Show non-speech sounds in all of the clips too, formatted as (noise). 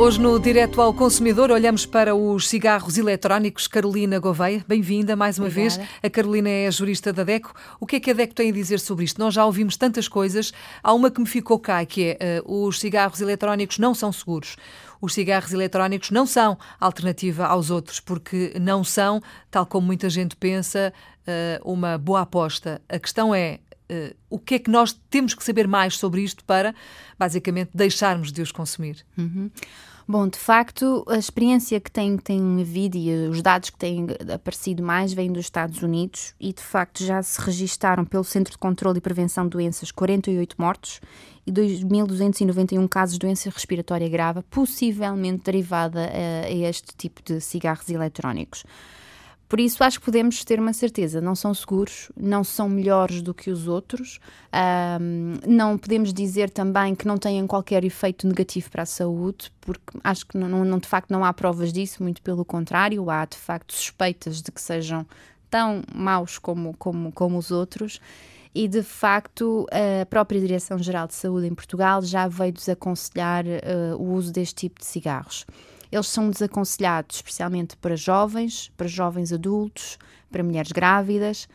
Hoje no Direto ao Consumidor olhamos para os cigarros eletrónicos. Carolina Gouveia, bem-vinda mais uma Obrigada. vez. A Carolina é jurista da DECO. O que é que a DECO tem a dizer sobre isto? Nós já ouvimos tantas coisas. Há uma que me ficou cá, que é uh, os cigarros eletrónicos não são seguros. Os cigarros eletrónicos não são alternativa aos outros, porque não são, tal como muita gente pensa, uh, uma boa aposta. A questão é, Uh, o que é que nós temos que saber mais sobre isto para, basicamente, deixarmos de os consumir? Uhum. Bom, de facto, a experiência que tem, tem havido e os dados que têm aparecido mais vêm dos Estados Unidos e, de facto, já se registaram pelo Centro de Controlo e Prevenção de Doenças 48 mortos e 2.291 casos de doença respiratória grave, possivelmente derivada a, a este tipo de cigarros eletrónicos. Por isso, acho que podemos ter uma certeza: não são seguros, não são melhores do que os outros, um, não podemos dizer também que não têm qualquer efeito negativo para a saúde, porque acho que não, não, de facto não há provas disso, muito pelo contrário, há de facto suspeitas de que sejam tão maus como, como, como os outros. E de facto a própria Direção-Geral de Saúde em Portugal já veio desaconselhar uh, o uso deste tipo de cigarros. Eles são desaconselhados especialmente para jovens, para jovens adultos, para mulheres grávidas,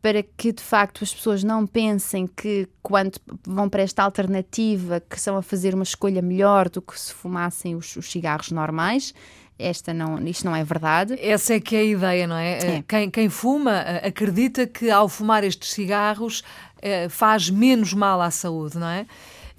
para que de facto as pessoas não pensem que quando vão para esta alternativa que são a fazer uma escolha melhor do que se fumassem os, os cigarros normais. Esta não, isto não é verdade. Essa é que é a ideia, não é? é. Quem, quem fuma eh, acredita que ao fumar estes cigarros eh, faz menos mal à saúde, não é?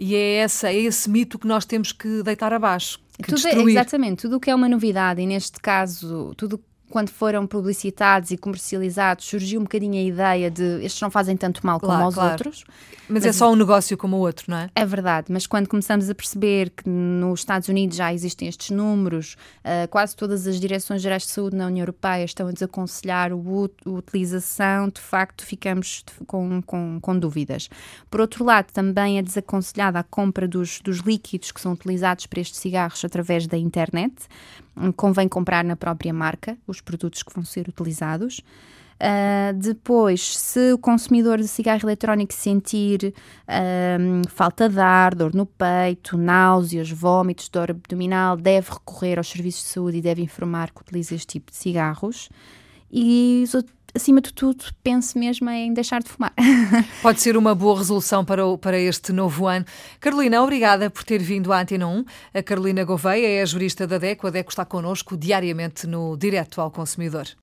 E é, essa, é esse mito que nós temos que deitar abaixo. Que tudo, é, exatamente, tudo o que é uma novidade, e neste caso, tudo quando foram publicitados e comercializados, surgiu um bocadinho a ideia de estes não fazem tanto mal como aos claro. outros. Mas, mas, é só um negócio como o outro, não é? É verdade, mas quando começamos a perceber que nos Estados Unidos já existem estes números, uh, quase todas as direções gerais de saúde na União Europeia estão a desaconselhar o, a utilização, de facto ficamos com, com, com, dúvidas. Por outro lado, também é desaconselhada a compra dos, dos líquidos que são utilizados para estes cigarros através da internet. Convém comprar na própria marca os produtos que vão ser utilizados. Uh, depois, se o consumidor de cigarro eletrónico sentir uh, falta de ar, dor no peito, náuseas, vômitos, dor abdominal, deve recorrer aos serviços de saúde e deve informar que utiliza este tipo de cigarros. E acima de tudo, pense mesmo em deixar de fumar. (laughs) Pode ser uma boa resolução para, o, para este novo ano. Carolina, obrigada por ter vindo à Antena 1. A Carolina Gouveia é a jurista da DECO. A DECO está connosco diariamente no Direto ao Consumidor.